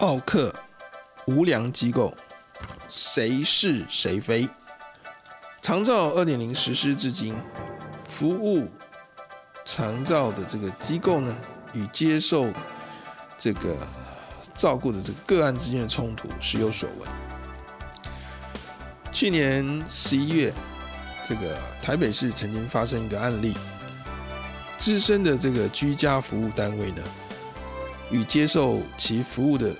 奥客无良机构，谁是谁非？长照二点零实施至今，服务长照的这个机构呢，与接受这个。照顾的这个个案之间的冲突时有所闻。去年十一月，这个台北市曾经发生一个案例，资深的这个居家服务单位呢，与接受其服务的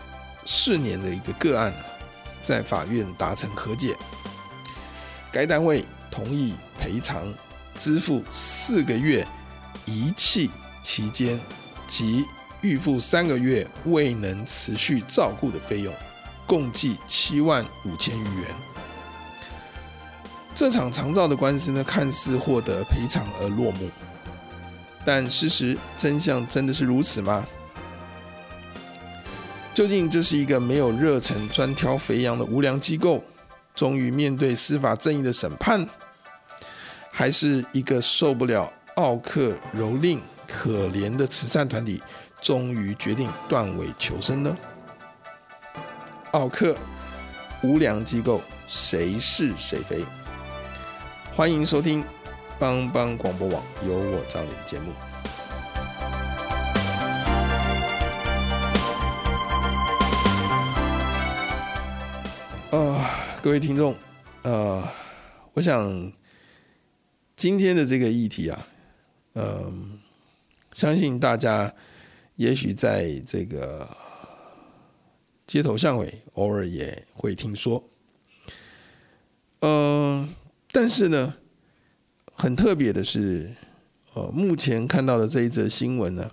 四年的一个个案，在法院达成和解，该单位同意赔偿支付四个月遗弃期间及。预付三个月未能持续照顾的费用，共计七万五千余元。这场长照的官司呢，看似获得赔偿而落幕，但事实真相真的是如此吗？究竟这是一个没有热忱、专挑肥羊的无良机构，终于面对司法正义的审判，还是一个受不了奥克蹂躏、可怜的慈善团体？终于决定断尾求生呢？奥克无良机构，谁是谁非？欢迎收听帮帮广播网由我照你的节目。各位听众，呃，我想今天的这个议题啊，嗯、相信大家。也许在这个街头巷尾，偶尔也会听说。嗯，但是呢，很特别的是，呃，目前看到的这一则新闻呢，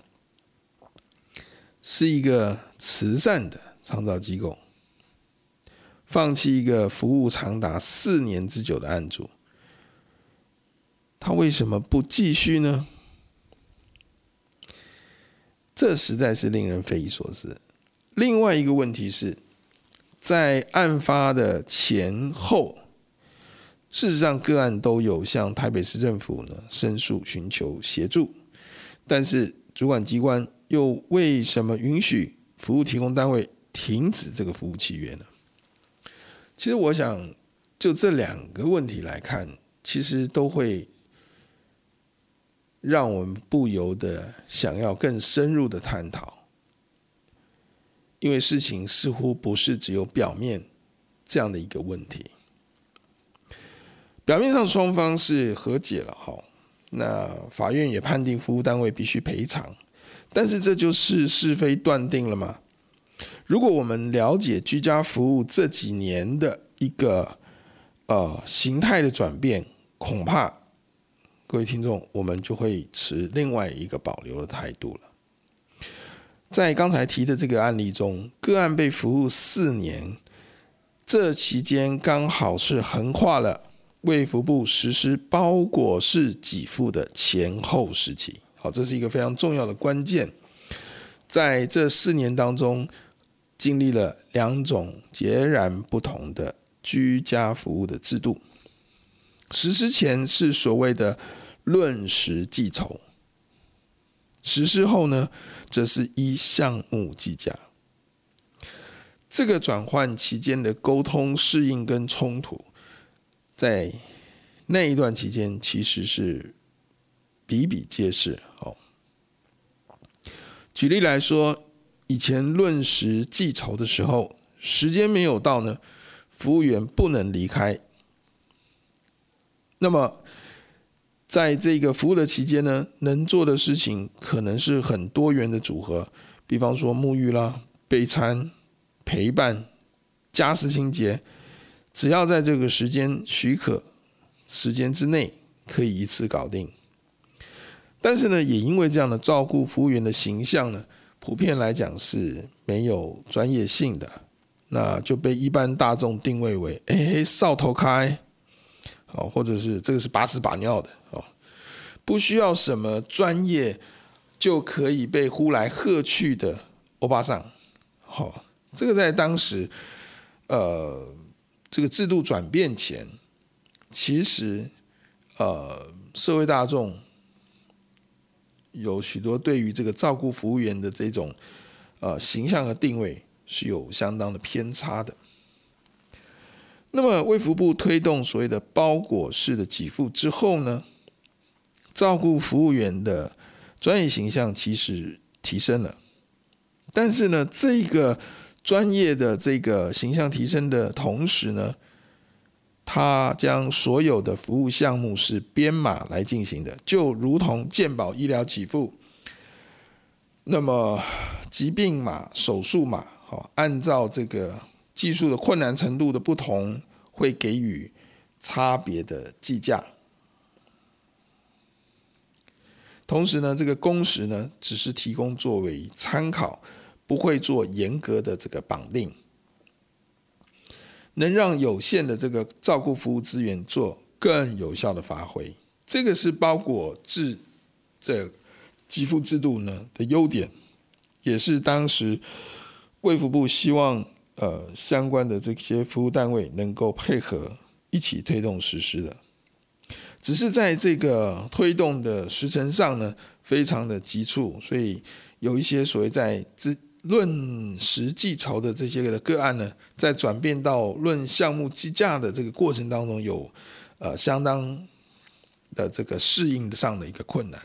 是一个慈善的创造机构放弃一个服务长达四年之久的案主，他为什么不继续呢？这实在是令人匪夷所思。另外一个问题是，在案发的前后，事实上个案都有向台北市政府呢申诉寻求协助，但是主管机关又为什么允许服务提供单位停止这个服务契约呢？其实我想，就这两个问题来看，其实都会。让我们不由得想要更深入的探讨，因为事情似乎不是只有表面这样的一个问题。表面上双方是和解了，哈，那法院也判定服务单位必须赔偿，但是这就是是非断定了吗？如果我们了解居家服务这几年的一个呃形态的转变，恐怕。各位听众，我们就会持另外一个保留的态度了。在刚才提的这个案例中，个案被服务四年，这期间刚好是横跨了卫福部实施包裹式给付的前后时期。好，这是一个非常重要的关键。在这四年当中，经历了两种截然不同的居家服务的制度。实施前是所谓的。论时计酬，实施后呢，则是依项目计价。这个转换期间的沟通、适应跟冲突，在那一段期间其实是比比皆是。哦，举例来说，以前论时计酬的时候，时间没有到呢，服务员不能离开。那么，在这个服务的期间呢，能做的事情可能是很多元的组合，比方说沐浴啦、备餐、陪伴、家事清洁，只要在这个时间许可时间之内，可以一次搞定。但是呢，也因为这样的照顾服务员的形象呢，普遍来讲是没有专业性的，那就被一般大众定位为“哎，扫头开”，哦，或者是这个是把屎把尿的哦，不需要什么专业就可以被呼来喝去的欧巴桑。好，这个在当时，呃，这个制度转变前，其实呃，社会大众。有许多对于这个照顾服务员的这种呃形象和定位是有相当的偏差的。那么卫福部推动所谓的包裹式的给付之后呢，照顾服务员的专业形象其实提升了，但是呢，这个专业的这个形象提升的同时呢，他将所有的服务项目是编码来进行的，就如同健保医疗给付。那么疾病码、手术码，好，按照这个技术的困难程度的不同，会给予差别的计价。同时呢，这个工时呢，只是提供作为参考，不会做严格的这个绑定。能让有限的这个照顾服务资源做更有效的发挥，这个是包裹制这给付制度呢的优点，也是当时卫福部希望呃相关的这些服务单位能够配合一起推动实施的。只是在这个推动的时程上呢，非常的急促，所以有一些所谓在之。论实际潮的这些个个案呢，在转变到论项目计价的这个过程当中，有呃相当的这个适应上的一个困难，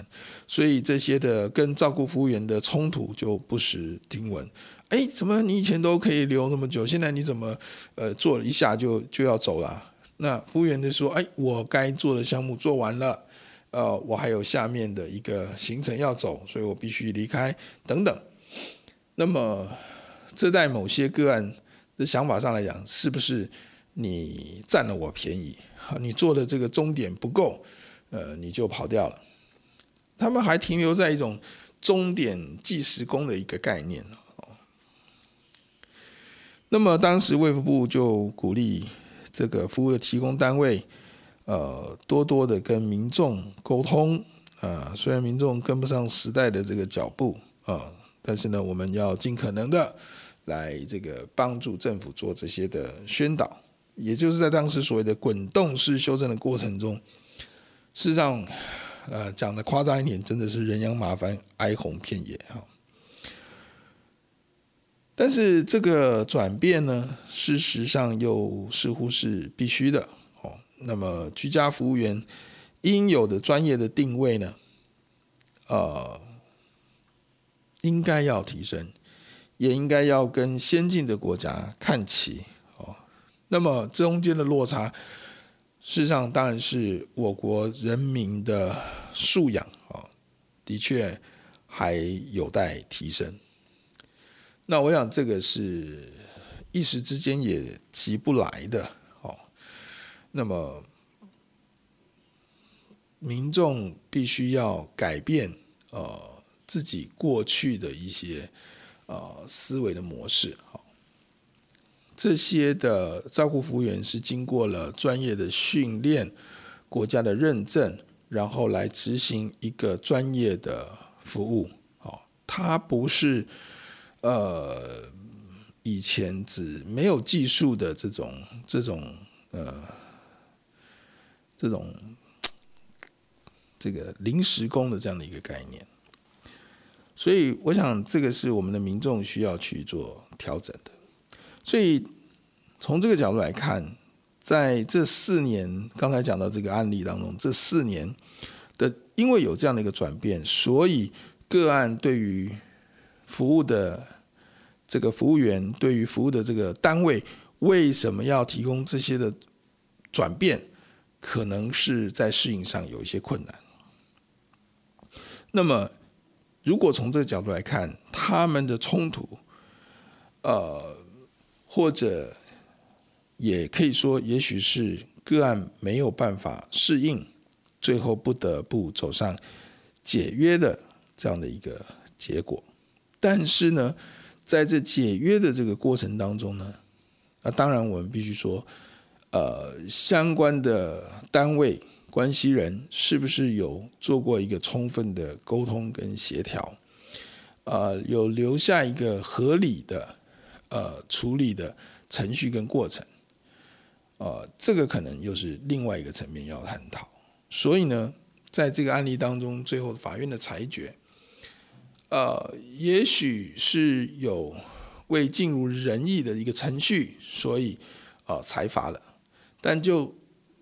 所以这些的跟照顾服务员的冲突就不时听闻。哎，怎么你以前都可以留那么久，现在你怎么呃做一下就就要走了？那服务员就说：哎，我该做的项目做完了，呃，我还有下面的一个行程要走，所以我必须离开等等。那么，这在某些个案的想法上来讲，是不是你占了我便宜？你做的这个终点不够，呃，你就跑掉了。他们还停留在一种终点计时工的一个概念。那么当时卫福部就鼓励这个服务的提供单位，呃，多多的跟民众沟通。啊，虽然民众跟不上时代的这个脚步，啊。但是呢，我们要尽可能的来这个帮助政府做这些的宣导，也就是在当时所谓的滚动式修正的过程中，事实上，呃，讲的夸张一点，真的是人仰马翻，哀鸿遍野哈。但是这个转变呢，事实上又似乎是必须的哦。那么居家服务员应有的专业的定位呢，呃。应该要提升，也应该要跟先进的国家看齐哦。那么中间的落差，事实上当然是我国人民的素养哦，的确还有待提升。那我想这个是一时之间也急不来的哦。那么民众必须要改变哦。自己过去的一些呃思维的模式，好，这些的照顾服务员是经过了专业的训练、国家的认证，然后来执行一个专业的服务，好，他不是呃以前只没有技术的这种这种呃这种这个临时工的这样的一个概念。所以，我想这个是我们的民众需要去做调整的。所以，从这个角度来看，在这四年刚才讲到这个案例当中，这四年的因为有这样的一个转变，所以个案对于服务的这个服务员对于服务的这个单位为什么要提供这些的转变，可能是在适应上有一些困难。那么，如果从这个角度来看，他们的冲突，呃，或者也可以说，也许是个案没有办法适应，最后不得不走上解约的这样的一个结果。但是呢，在这解约的这个过程当中呢，那当然我们必须说，呃，相关的单位。关系人是不是有做过一个充分的沟通跟协调？呃，有留下一个合理的呃处理的程序跟过程？呃，这个可能又是另外一个层面要探讨。所以呢，在这个案例当中，最后法院的裁决，呃，也许是有未尽如人意的一个程序，所以呃裁罚了，但就。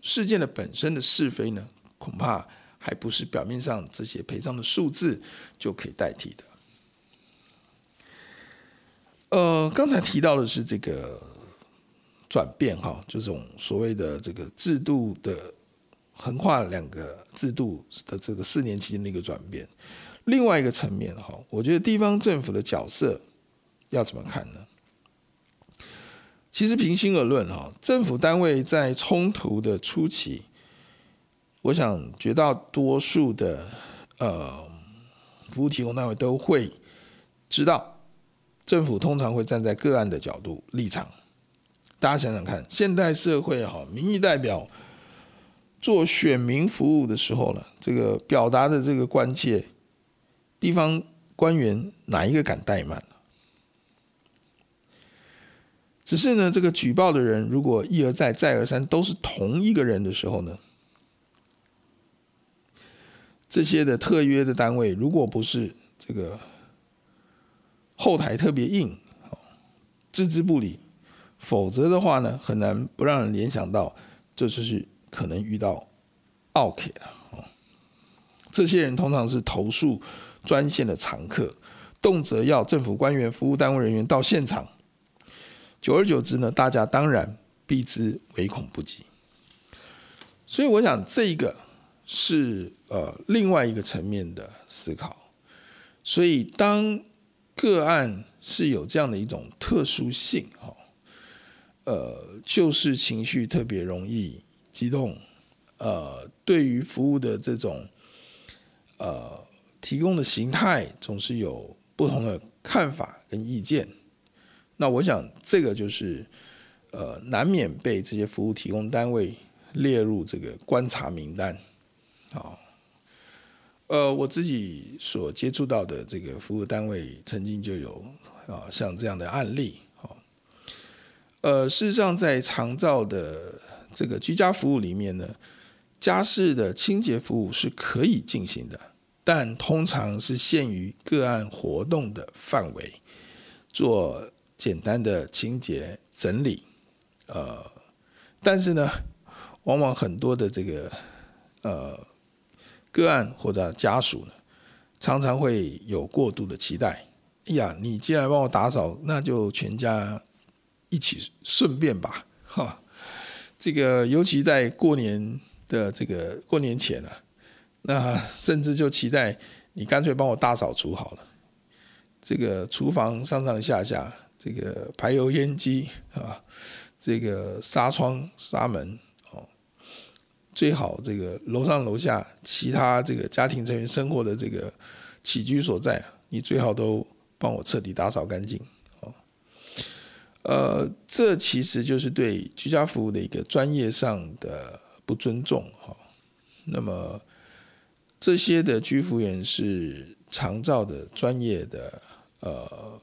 事件的本身的是非呢，恐怕还不是表面上这些赔偿的数字就可以代替的。呃，刚才提到的是这个转变哈，这种所谓的这个制度的横跨两个制度的这个四年期间的一个转变。另外一个层面哈，我觉得地方政府的角色要怎么看呢？其实平心而论，哈，政府单位在冲突的初期，我想绝大多数的呃服务提供单位都会知道，政府通常会站在个案的角度立场。大家想想看，现代社会哈，民意代表做选民服务的时候呢，这个表达的这个关切，地方官员哪一个敢怠慢？只是呢，这个举报的人如果一而再、再而三都是同一个人的时候呢，这些的特约的单位如果不是这个后台特别硬，置之不理，否则的话呢，很难不让人联想到这就是可能遇到奥 K 了。这些人通常是投诉专线的常客，动辄要政府官员、服务单位人员到现场。久而久之呢，大家当然避之唯恐不及。所以我想，这一个是呃另外一个层面的思考。所以当个案是有这样的一种特殊性哈，呃，就是情绪特别容易激动，呃，对于服务的这种呃提供的形态，总是有不同的看法跟意见。那我想，这个就是，呃，难免被这些服务提供单位列入这个观察名单，啊，呃，我自己所接触到的这个服务单位，曾经就有啊像这样的案例，啊，呃，事实上，在长照的这个居家服务里面呢，家事的清洁服务是可以进行的，但通常是限于个案活动的范围做。简单的清洁整理，呃，但是呢，往往很多的这个呃个案或者家属呢，常常会有过度的期待。哎呀，你既然帮我打扫，那就全家一起顺便吧，哈。这个尤其在过年的这个过年前啊，那甚至就期待你干脆帮我大扫除好了。这个厨房上上下下。这个排油烟机啊，这个纱窗纱门哦，最好这个楼上楼下其他这个家庭成员生活的这个起居所在，你最好都帮我彻底打扫干净哦。呃，这其实就是对居家服务的一个专业上的不尊重哈。那么这些的居服员是长照的专业的呃。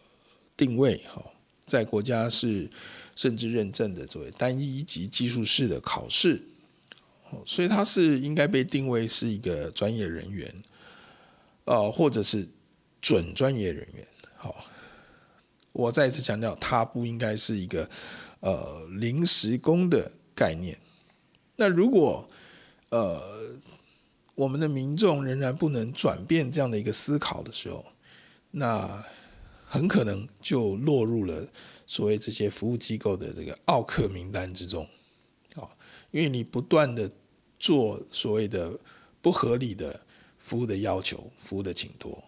定位哈，在国家是甚至认证的作为单一级技术士的考试，所以他是应该被定位是一个专业人员，呃，或者是准专业人员。好，我再一次强调，他不应该是一个呃临时工的概念。那如果呃我们的民众仍然不能转变这样的一个思考的时候，那很可能就落入了所谓这些服务机构的这个奥客名单之中，啊，因为你不断的做所谓的不合理的服务的要求、服务的请托，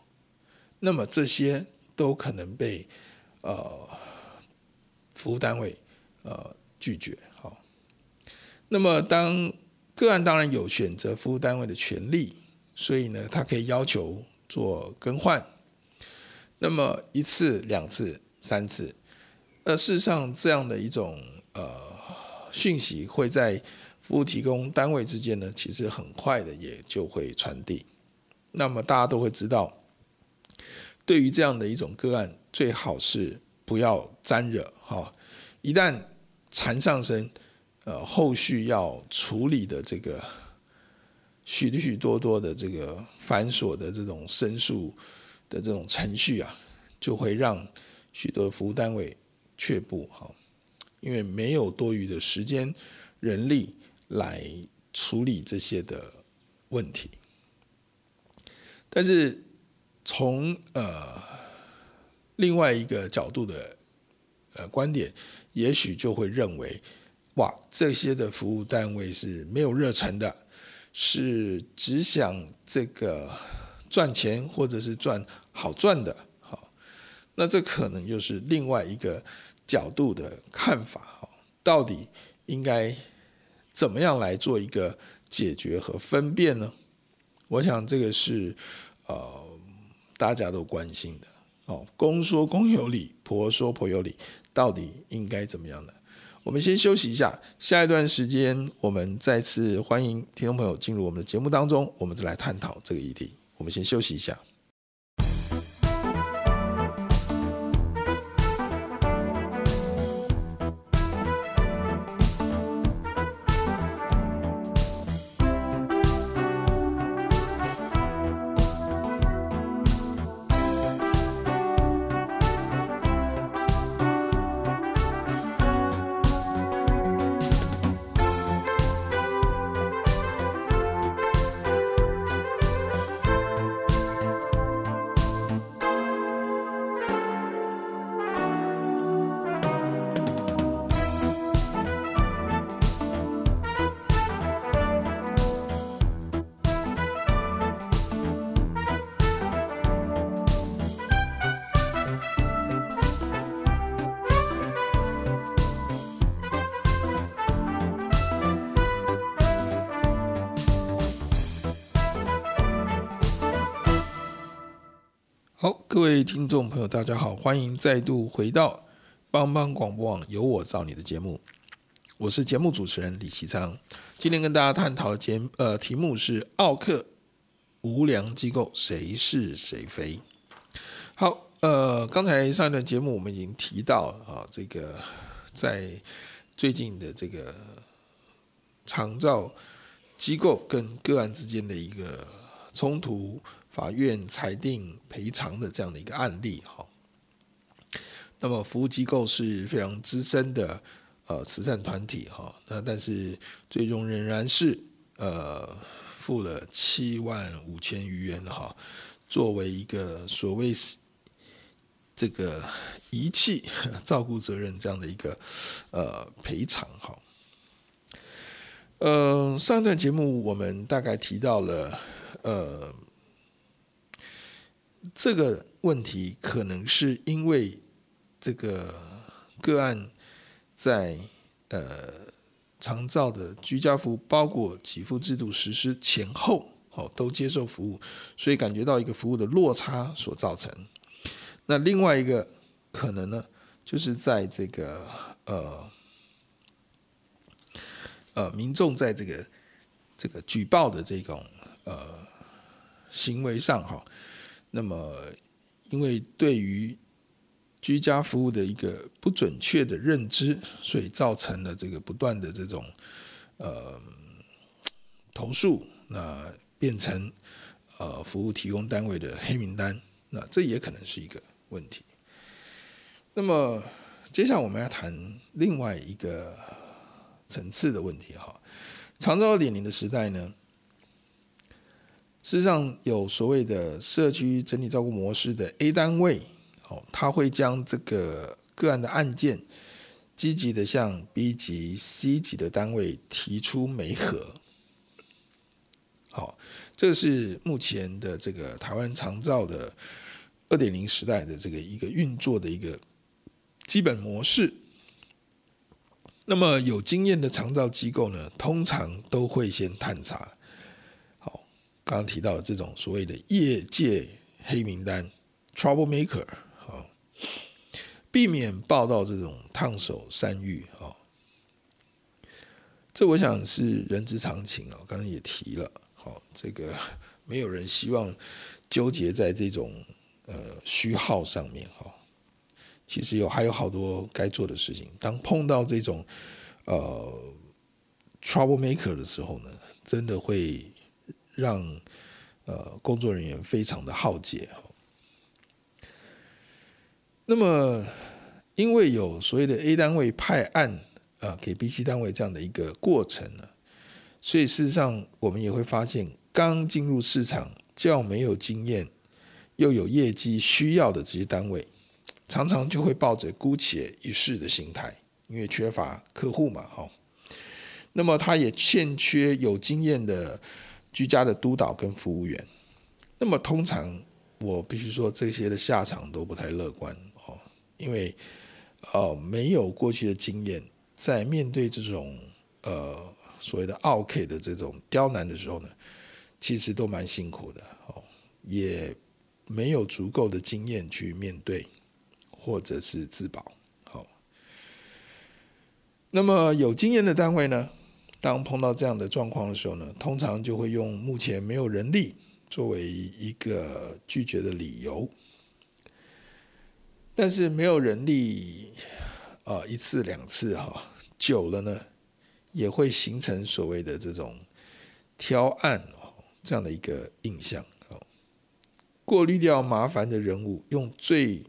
那么这些都可能被呃服务单位呃拒绝，好，那么当个案当然有选择服务单位的权利，所以呢，他可以要求做更换。那么一次、两次、三次，呃，事实上这样的一种呃讯息会在服务提供单位之间呢，其实很快的也就会传递。那么大家都会知道，对于这样的一种个案，最好是不要沾惹哈。一旦缠上身，呃，后续要处理的这个许许多多的这个繁琐的这种申诉。的这种程序啊，就会让许多服务单位却步哈，因为没有多余的时间、人力来处理这些的问题。但是从呃另外一个角度的呃观点，也许就会认为，哇，这些的服务单位是没有热忱的，是只想这个。赚钱或者是赚好赚的，好，那这可能又是另外一个角度的看法，哈，到底应该怎么样来做一个解决和分辨呢？我想这个是呃大家都关心的，哦，公说公有理，婆说婆有理，到底应该怎么样呢？我们先休息一下，下一段时间我们再次欢迎听众朋友进入我们的节目当中，我们再来探讨这个议题。我们先休息一下。各位听众朋友，大家好，欢迎再度回到帮帮广播网有我照你的节目，我是节目主持人李其昌。今天跟大家探讨的节呃题目是奥克无良机构谁是谁非？好，呃，刚才上一段节目我们已经提到啊，这个在最近的这个长照机构跟个案之间的一个冲突。法院裁定赔偿的这样的一个案例，哈，那么服务机构是非常资深的呃慈善团体，哈，那但是最终仍然是呃付了七万五千余元，哈，作为一个所谓这个遗弃 照顾责任这样的一个呃赔偿，哈，呃，上一段节目我们大概提到了呃。这个问题可能是因为这个个案在呃长照的居家服包裹给付制度实施前后，哦都接受服务，所以感觉到一个服务的落差所造成。那另外一个可能呢，就是在这个呃呃民众在这个这个举报的这种呃行为上哈。那么，因为对于居家服务的一个不准确的认知，所以造成了这个不断的这种呃投诉，那变成呃服务提供单位的黑名单，那这也可能是一个问题。那么，接下来我们要谈另外一个层次的问题哈，长照二点零的时代呢，事实上，有所谓的社区整体照顾模式的 A 单位，哦，他会将这个个案的案件积极的向 B 级、C 级的单位提出媒合。好，这是目前的这个台湾长照的二点零时代的这个一个运作的一个基本模式。那么有经验的长照机构呢，通常都会先探查。刚刚提到的这种所谓的业界黑名单 （trouble maker），啊，避免报道这种烫手山芋。啊，这我想是人之常情啊。刚刚也提了。好，这个 没有人希望纠结在这种呃虚耗上面哈。其实有还有好多该做的事情。当碰到这种呃 trouble maker 的时候呢，真的会让呃工作人员非常的耗竭。那么，因为有所谓的 A 单位派案啊、给 B、C 单位这样的一个过程呢。所以事实上，我们也会发现，刚进入市场、较没有经验、又有业绩需要的这些单位，常常就会抱着姑且一试的心态，因为缺乏客户嘛，哈。那么他也欠缺有经验的居家的督导跟服务员。那么通常我必须说，这些的下场都不太乐观哦，因为哦没有过去的经验，在面对这种呃。所谓的奥 K 的这种刁难的时候呢，其实都蛮辛苦的哦，也没有足够的经验去面对或者是自保。好，那么有经验的单位呢，当碰到这样的状况的时候呢，通常就会用目前没有人力作为一个拒绝的理由。但是没有人力啊，一次两次哈，久了呢，也会形成所谓的这种挑案哦，这样的一个印象哦，过滤掉麻烦的人物，用最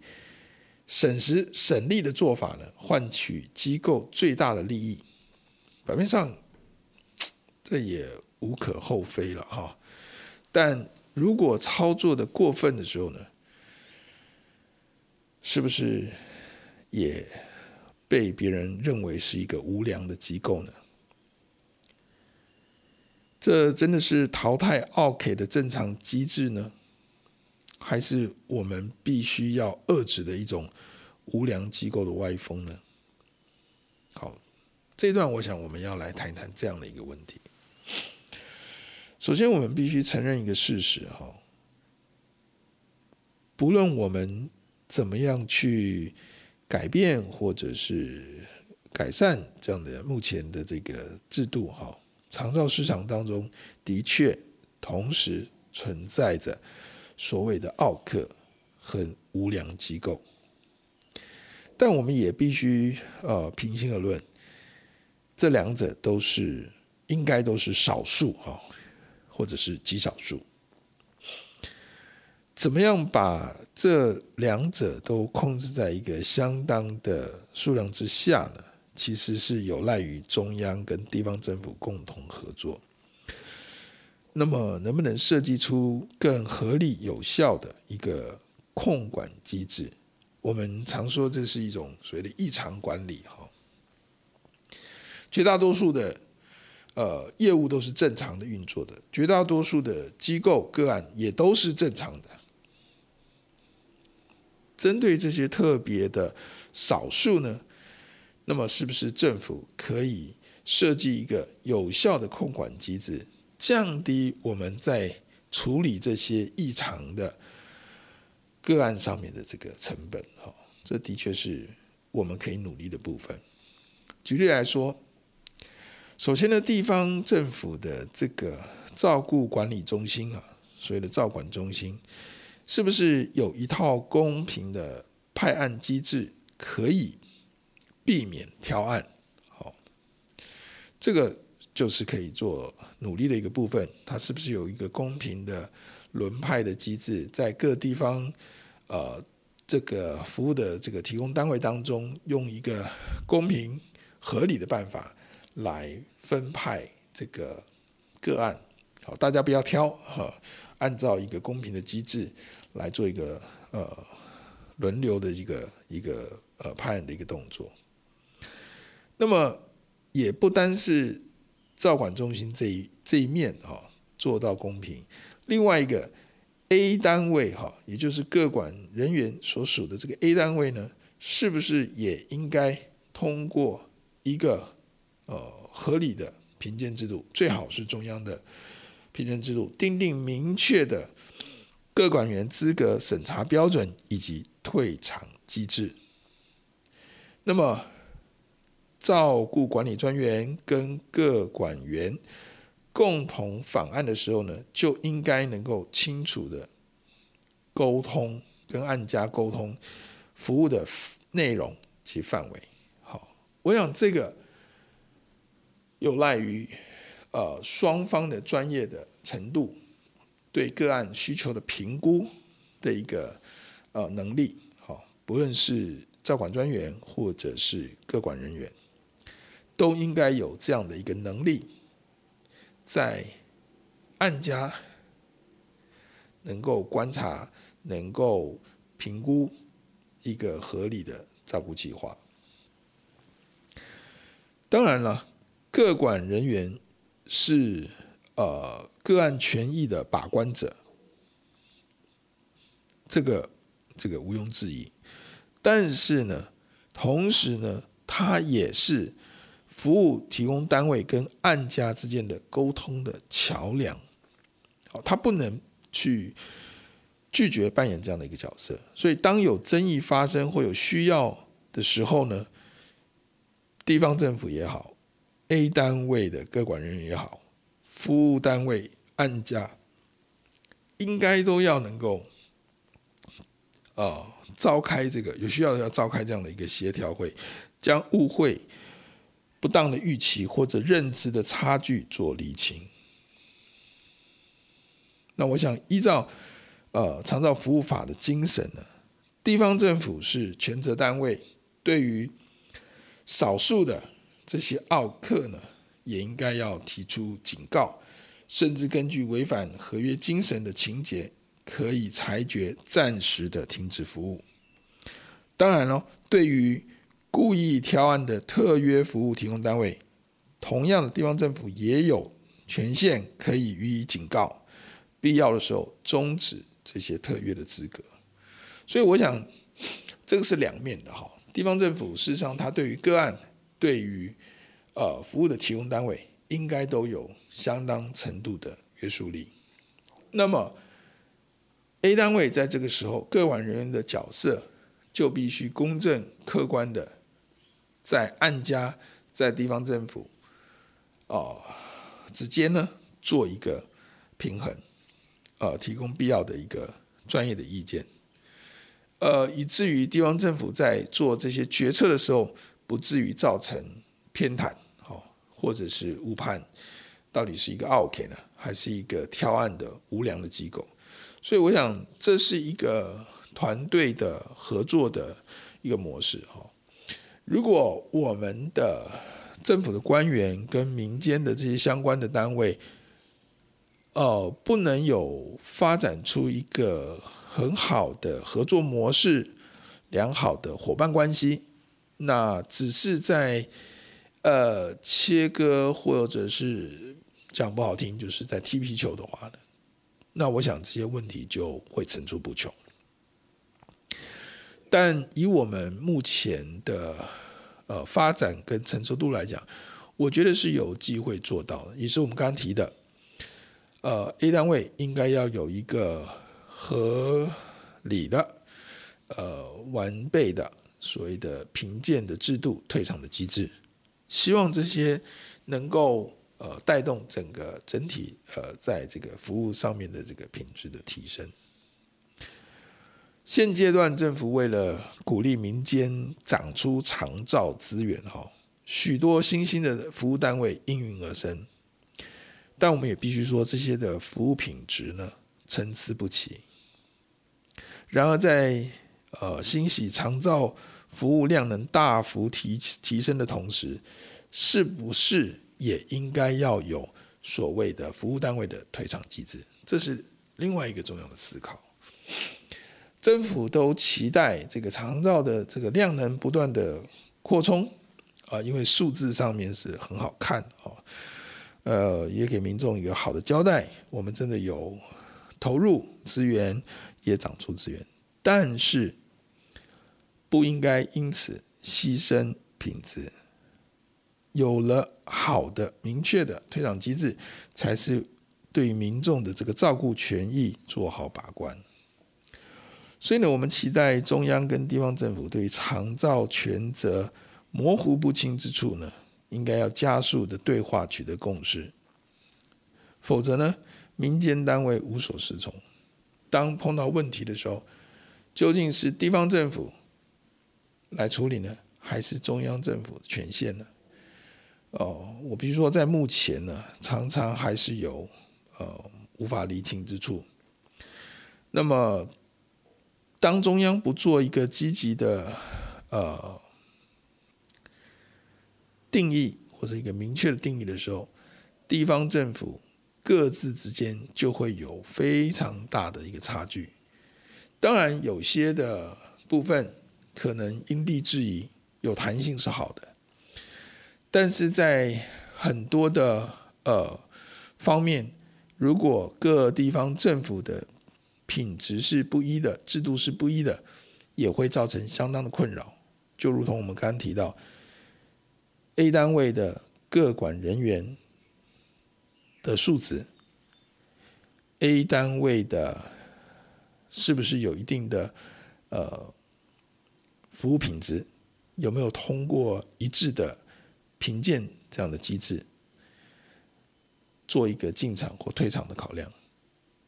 省时省力的做法呢，换取机构最大的利益。表面上这也无可厚非了哈，但如果操作的过分的时候呢，是不是也被别人认为是一个无良的机构呢？这真的是淘汰奥客的正常机制呢，还是我们必须要遏制的一种无良机构的歪风呢？好，这段我想我们要来谈一谈这样的一个问题。首先，我们必须承认一个事实哈，不论我们怎么样去改变或者是改善这样的目前的这个制度哈。长照市场当中的确同时存在着所谓的奥客和无良机构，但我们也必须呃平心而论，这两者都是应该都是少数哈，或者是极少数。怎么样把这两者都控制在一个相当的数量之下呢？其实是有赖于中央跟地方政府共同合作。那么，能不能设计出更合理有效的一个控管机制？我们常说这是一种所谓的异常管理哈。绝大多数的呃业务都是正常的运作的，绝大多数的机构个案也都是正常的。针对这些特别的少数呢？那么，是不是政府可以设计一个有效的控管机制，降低我们在处理这些异常的个案上面的这个成本？哈，这的确是我们可以努力的部分。举例来说，首先呢，地方政府的这个照顾管理中心啊，所谓的照管中心，是不是有一套公平的派案机制可以？避免挑案，好，这个就是可以做努力的一个部分。它是不是有一个公平的轮派的机制，在各地方呃这个服务的这个提供单位当中，用一个公平合理的办法来分派这个个案，好，大家不要挑哈，按照一个公平的机制来做一个呃轮流的一个一个呃派案的一个动作。那么也不单是照管中心这一这一面哈做到公平，另外一个 A 单位哈，也就是各管人员所属的这个 A 单位呢，是不是也应该通过一个呃合理的评鉴制度，最好是中央的评鉴制度，订定明确的各管员资格审查标准以及退场机制。那么，照顾管理专员跟各管员共同访案的时候呢，就应该能够清楚的沟通，跟案家沟通服务的内容及范围。好，我想这个有赖于呃双方的专业的程度，对个案需求的评估的一个呃能力。好，不论是照管专员或者是个管人员。都应该有这样的一个能力，在案家能够观察、能够评估一个合理的照顾计划。当然了，个管人员是呃个案权益的把关者，这个这个毋庸置疑。但是呢，同时呢，他也是。服务提供单位跟案家之间的沟通的桥梁，好，他不能去拒绝扮演这样的一个角色。所以，当有争议发生或有需要的时候呢，地方政府也好，A 单位的各管人员也好，服务单位按家应该都要能够啊召开这个有需要要召开这样的一个协调会，将误会。不当的预期或者认知的差距做厘清。那我想依照呃长照服务法的精神呢，地方政府是权责单位，对于少数的这些奥客呢，也应该要提出警告，甚至根据违反合约精神的情节，可以裁决暂时的停止服务。当然了，对于故意挑案的特约服务提供单位，同样的地方政府也有权限可以予以警告，必要的时候终止这些特约的资格。所以我想，这个是两面的哈。地方政府事实上，它对于个案、对于呃服务的提供单位，应该都有相当程度的约束力。那么 A 单位在这个时候，个管人员的角色就必须公正客观的。在案家、在地方政府哦之间呢，做一个平衡，呃，提供必要的一个专业的意见，呃，以至于地方政府在做这些决策的时候，不至于造成偏袒，哦，或者是误判，到底是一个奥客呢，还是一个挑案的无良的机构？所以，我想这是一个团队的合作的一个模式，哈。如果我们的政府的官员跟民间的这些相关的单位，呃，不能有发展出一个很好的合作模式、良好的伙伴关系，那只是在呃切割或者是讲不好听，就是在踢皮球的话呢，那我想这些问题就会层出不穷。但以我们目前的呃发展跟成熟度来讲，我觉得是有机会做到的。也是我们刚刚提的，呃，A 单位应该要有一个合理的、呃完备的所谓的评鉴的制度、退场的机制，希望这些能够呃带动整个整体呃在这个服务上面的这个品质的提升。现阶段政府为了鼓励民间长出长照资源，哈，许多新兴的服务单位应运而生，但我们也必须说，这些的服务品质呢参差不齐。然而在呃欣喜长照服务量能大幅提提升的同时，是不是也应该要有所谓的服务单位的退场机制？这是另外一个重要的思考。政府都期待这个长照的这个量能不断的扩充啊，因为数字上面是很好看啊，呃，也给民众一个好的交代，我们真的有投入资源，也长出资源，但是不应该因此牺牲品质。有了好的、明确的退场机制，才是对民众的这个照顾权益做好把关。所以呢，我们期待中央跟地方政府对于长照权责模糊不清之处呢，应该要加速的对话，取得共识。否则呢，民间单位无所适从。当碰到问题的时候，究竟是地方政府来处理呢，还是中央政府的权限呢？哦，我比如说，在目前呢，常常还是有呃无法厘清之处。那么，当中央不做一个积极的呃定义或者一个明确的定义的时候，地方政府各自之间就会有非常大的一个差距。当然，有些的部分可能因地制宜，有弹性是好的。但是在很多的呃方面，如果各地方政府的品质是不一的，制度是不一的，也会造成相当的困扰。就如同我们刚刚提到，A 单位的各管人员的数值，A 单位的是不是有一定的呃服务品质，有没有通过一致的？评鉴这样的机制，做一个进场或退场的考量，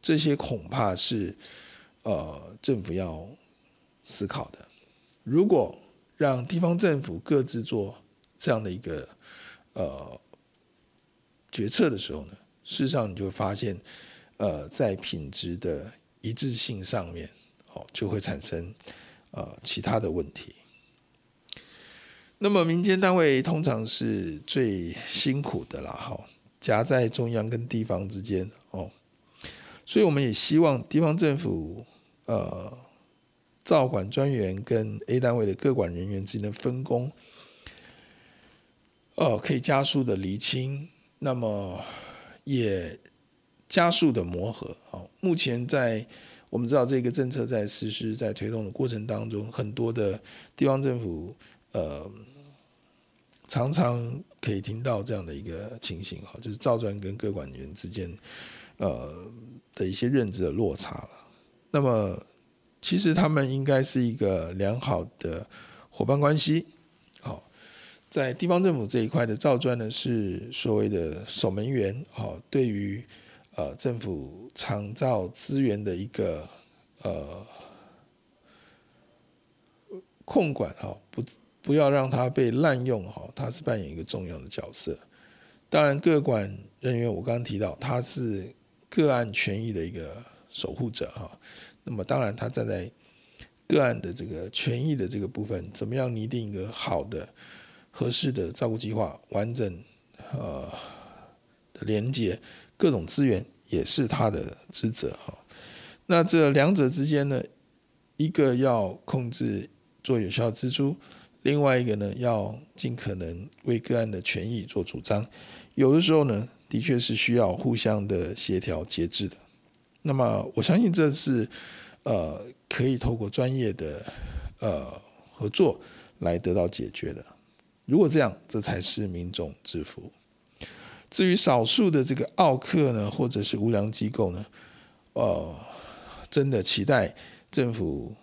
这些恐怕是呃政府要思考的。如果让地方政府各自做这样的一个呃决策的时候呢，事实上你就会发现，呃，在品质的一致性上面，哦，就会产生呃其他的问题。那么民间单位通常是最辛苦的啦，哈，夹在中央跟地方之间哦，所以我们也希望地方政府呃，照管专员跟 A 单位的各管人员之间的分工，呃，可以加速的厘清，那么也加速的磨合。好，目前在我们知道这个政策在实施、在推动的过程当中，很多的地方政府。呃，常常可以听到这样的一个情形哈，就是造专跟各管员之间，呃的一些认知的落差了。那么，其实他们应该是一个良好的伙伴关系。好，在地方政府这一块的造专呢，是所谓的守门员。好，对于呃政府长照资源的一个呃控管哈，不。不要让他被滥用哈，他是扮演一个重要的角色。当然，个管人员我刚刚提到，他是个案权益的一个守护者哈。那么，当然他站在个案的这个权益的这个部分，怎么样拟定一个好的、合适的照顾计划，完整呃的连接各种资源，也是他的职责哈。那这两者之间呢，一个要控制做有效支出。另外一个呢，要尽可能为个案的权益做主张，有的时候呢，的确是需要互相的协调节制的。那么，我相信这是呃可以透过专业的呃合作来得到解决的。如果这样，这才是民众之福。至于少数的这个奥客呢，或者是无良机构呢，呃，真的期待政府。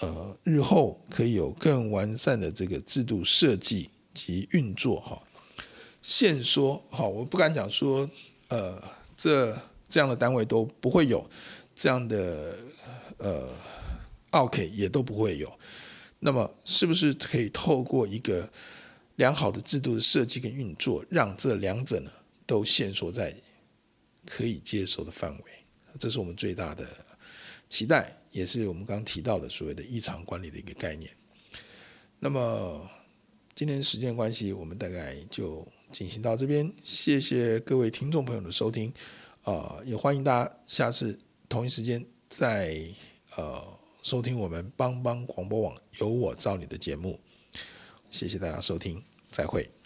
呃，日后可以有更完善的这个制度设计及运作哈。现说好，我不敢讲说，呃，这这样的单位都不会有这样的呃奥客也都不会有。那么，是不是可以透过一个良好的制度的设计跟运作，让这两者呢都限缩在可以接受的范围？这是我们最大的。期待也是我们刚提到的所谓的异常管理的一个概念。那么今天时间关系，我们大概就进行到这边。谢谢各位听众朋友的收听，啊、也欢迎大家下次同一时间再呃收听我们帮帮广播网有我照你的节目。谢谢大家收听，再会。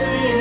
see.